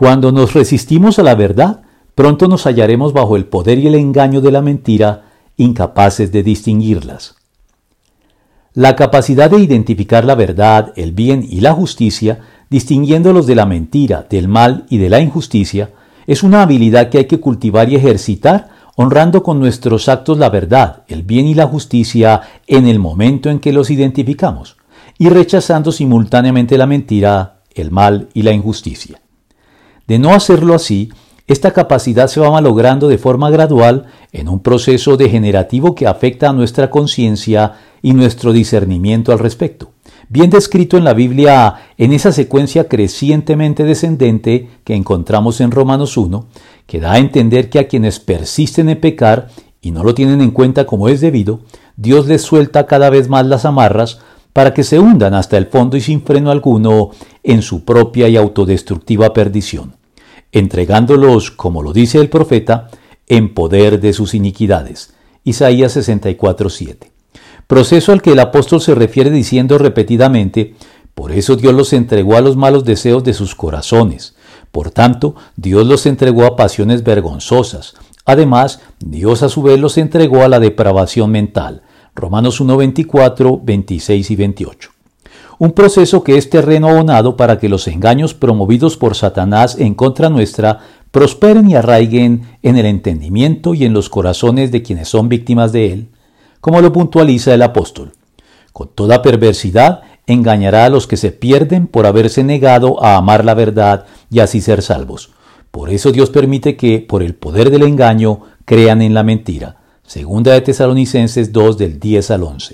Cuando nos resistimos a la verdad, pronto nos hallaremos bajo el poder y el engaño de la mentira, incapaces de distinguirlas. La capacidad de identificar la verdad, el bien y la justicia, distinguiéndolos de la mentira, del mal y de la injusticia, es una habilidad que hay que cultivar y ejercitar, honrando con nuestros actos la verdad, el bien y la justicia en el momento en que los identificamos, y rechazando simultáneamente la mentira, el mal y la injusticia. De no hacerlo así, esta capacidad se va malogrando de forma gradual en un proceso degenerativo que afecta a nuestra conciencia y nuestro discernimiento al respecto. Bien descrito en la Biblia en esa secuencia crecientemente descendente que encontramos en Romanos 1, que da a entender que a quienes persisten en pecar y no lo tienen en cuenta como es debido, Dios les suelta cada vez más las amarras para que se hundan hasta el fondo y sin freno alguno en su propia y autodestructiva perdición, entregándolos, como lo dice el profeta, en poder de sus iniquidades. Isaías 64:7 proceso al que el apóstol se refiere diciendo repetidamente, por eso Dios los entregó a los malos deseos de sus corazones. Por tanto, Dios los entregó a pasiones vergonzosas. Además, Dios a su vez los entregó a la depravación mental. Romanos 1, 24, 26 y 28. Un proceso que es terreno abonado para que los engaños promovidos por Satanás en contra nuestra prosperen y arraiguen en el entendimiento y en los corazones de quienes son víctimas de él, como lo puntualiza el apóstol. Con toda perversidad engañará a los que se pierden por haberse negado a amar la verdad y así ser salvos. Por eso Dios permite que, por el poder del engaño, crean en la mentira. Segunda de Tesalonicenses 2 del 10 al 11.